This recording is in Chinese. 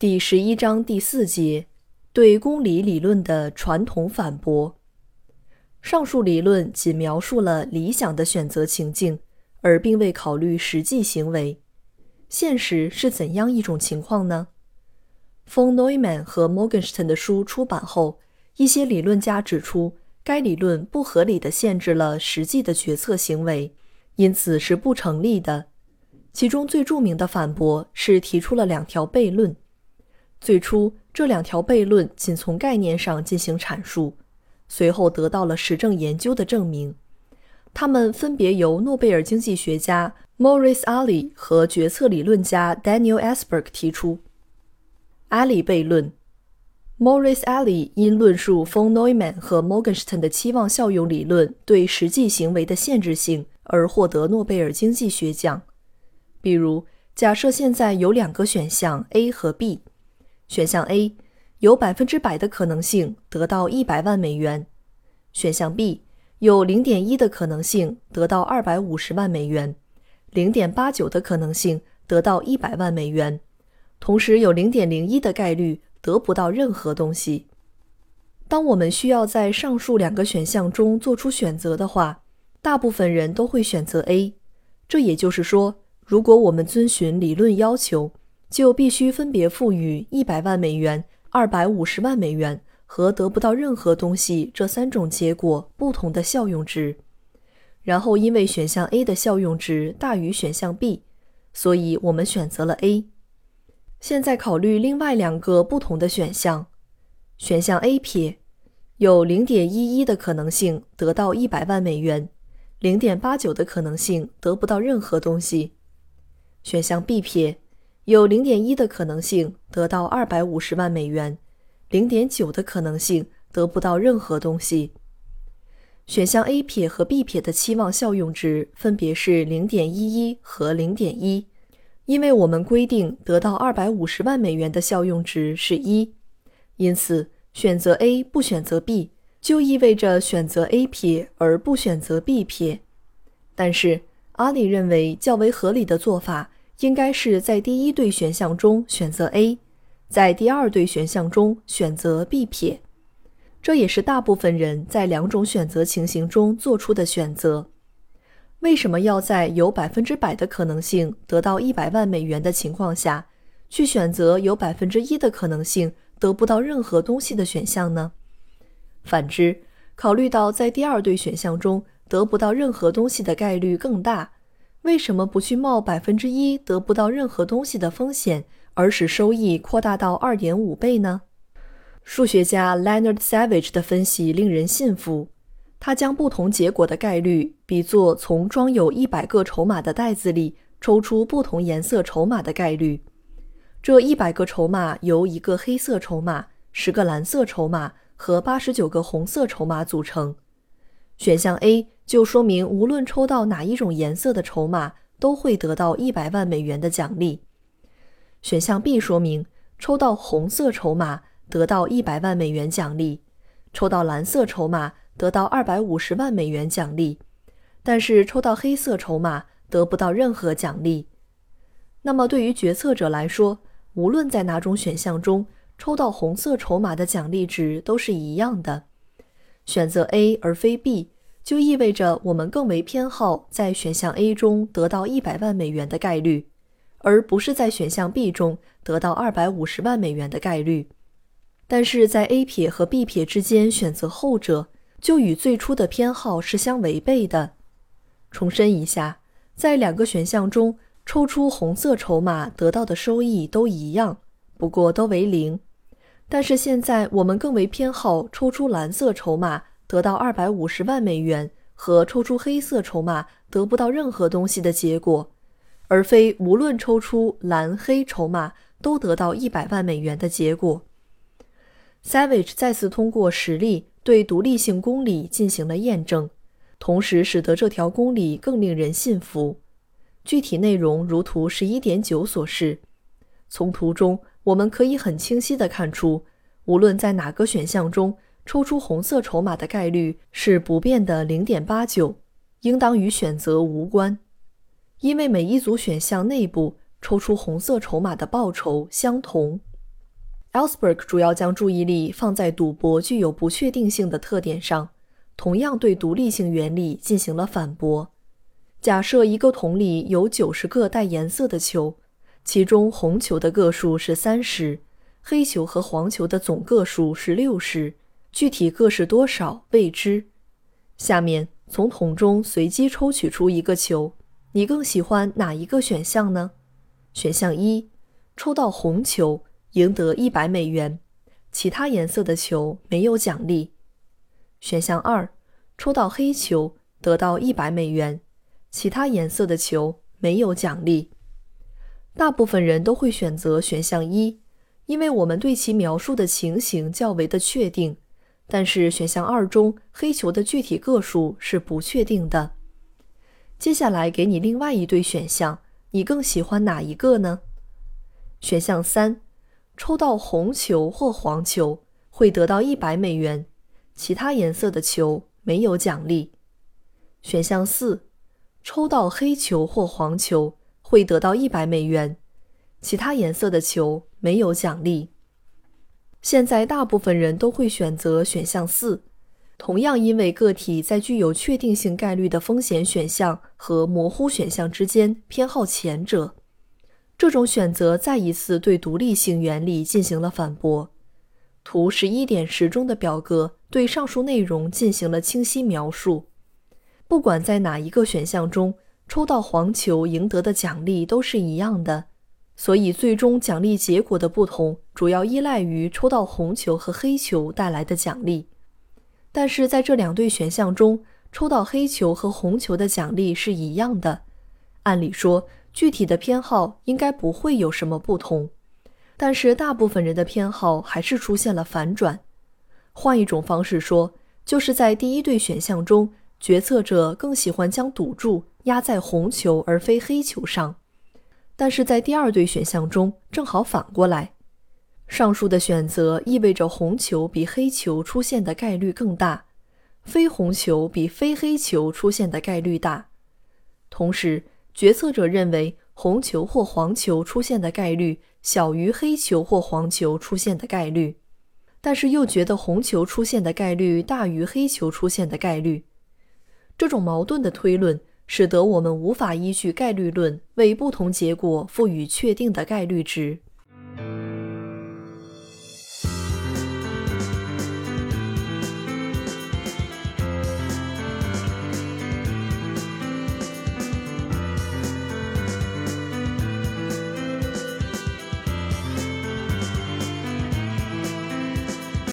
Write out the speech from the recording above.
第十一章第四节，对公理理论的传统反驳。上述理论仅描述了理想的选择情境，而并未考虑实际行为。现实是怎样一种情况呢？von Neumann 和 Morgenstern 的书出版后，一些理论家指出，该理论不合理地限制了实际的决策行为，因此是不成立的。其中最著名的反驳是提出了两条悖论。最初，这两条悖论仅从概念上进行阐述，随后得到了实证研究的证明。它们分别由诺贝尔经济学家 Maurice Ali 和决策理论家 Daniel Asberg 提出。Ali 悖论：Maurice Ali 因论述 von Neumann 和 Morgenstern 的期望效用理论对实际行为的限制性而获得诺贝尔经济学奖。比如，假设现在有两个选项 A 和 B。选项 A 有百分之百的可能性得到一百万美元，选项 B 有零点一的可能性得到二百五十万美元，零点八九的可能性得到一百万美元，同时有零点零一的概率得不到任何东西。当我们需要在上述两个选项中做出选择的话，大部分人都会选择 A。这也就是说，如果我们遵循理论要求。就必须分别赋予一百万美元、二百五十万美元和得不到任何东西这三种结果不同的效用值，然后因为选项 A 的效用值大于选项 B，所以我们选择了 A。现在考虑另外两个不同的选项，选项 A 撇有零点一一的可能性得到一百万美元，零点八九的可能性得不到任何东西，选项 B 撇。有零点一的可能性得到二百五十万美元，零点九的可能性得不到任何东西。选项 A 撇和 B 撇的期望效用值分别是零点一一和零点一，因为我们规定得到二百五十万美元的效用值是一，因此选择 A 不选择 B 就意味着选择 A 撇而不选择 B 撇。但是阿里认为较为合理的做法。应该是在第一对选项中选择 A，在第二对选项中选择 B 撇。这也是大部分人在两种选择情形中做出的选择。为什么要在有百分之百的可能性得到一百万美元的情况下，去选择有百分之一的可能性得不到任何东西的选项呢？反之，考虑到在第二对选项中得不到任何东西的概率更大。为什么不去冒百分之一得不到任何东西的风险，而使收益扩大到二点五倍呢？数学家 Leonard Savage 的分析令人信服。他将不同结果的概率比作从装有一百个筹码的袋子里抽出不同颜色筹码的概率。这一百个筹码由一个黑色筹码、十个蓝色筹码和八十九个红色筹码组成。选项 A。就说明，无论抽到哪一种颜色的筹码，都会得到一百万美元的奖励。选项 B 说明，抽到红色筹码得到一百万美元奖励，抽到蓝色筹码得到二百五十万美元奖励，但是抽到黑色筹码得不到任何奖励。那么，对于决策者来说，无论在哪种选项中抽到红色筹码的奖励值都是一样的。选择 A 而非 B。就意味着我们更为偏好在选项 A 中得到一百万美元的概率，而不是在选项 B 中得到二百五十万美元的概率。但是在 A 撇和 B 撇之间选择后者，就与最初的偏好是相违背的。重申一下，在两个选项中抽出红色筹码得到的收益都一样，不过都为零。但是现在我们更为偏好抽出蓝色筹码。得到二百五十万美元和抽出黑色筹码得不到任何东西的结果，而非无论抽出蓝黑筹码都得到一百万美元的结果。Savage 再次通过实例对独立性公理进行了验证，同时使得这条公理更令人信服。具体内容如图十一点九所示。从图中，我们可以很清晰地看出，无论在哪个选项中抽出红色筹码的概率是不变的零点八九，应当与选择无关，因为每一组选项内部抽出红色筹码的报酬相同。Ellsberg 主要将注意力放在赌博具有不确定性的特点上，同样对独立性原理进行了反驳。假设一个桶里有九十个带颜色的球。其中红球的个数是三十，黑球和黄球的总个数是六十，具体个是多少未知。下面从桶中随机抽取出一个球，你更喜欢哪一个选项呢？选项一，抽到红球赢得一百美元，其他颜色的球没有奖励。选项二，抽到黑球得到一百美元，其他颜色的球没有奖励。大部分人都会选择选项一，因为我们对其描述的情形较为的确定。但是选项二中黑球的具体个数是不确定的。接下来给你另外一对选项，你更喜欢哪一个呢？选项三，抽到红球或黄球会得到一百美元，其他颜色的球没有奖励。选项四，抽到黑球或黄球。会得到一百美元，其他颜色的球没有奖励。现在大部分人都会选择选项四，同样因为个体在具有确定性概率的风险选项和模糊选项之间偏好前者。这种选择再一次对独立性原理进行了反驳。图十一点十中的表格对上述内容进行了清晰描述。不管在哪一个选项中。抽到黄球赢得的奖励都是一样的，所以最终奖励结果的不同主要依赖于抽到红球和黑球带来的奖励。但是在这两对选项中，抽到黑球和红球的奖励是一样的。按理说，具体的偏好应该不会有什么不同，但是大部分人的偏好还是出现了反转。换一种方式说，就是在第一对选项中，决策者更喜欢将赌注。压在红球而非黑球上，但是在第二对选项中正好反过来。上述的选择意味着红球比黑球出现的概率更大，非红球比非黑球出现的概率大。同时，决策者认为红球或黄球出现的概率小于黑球或黄球出现的概率，但是又觉得红球出现的概率大于黑球出现的概率。这种矛盾的推论。使得我们无法依据概率论为不同结果赋予确定的概率值。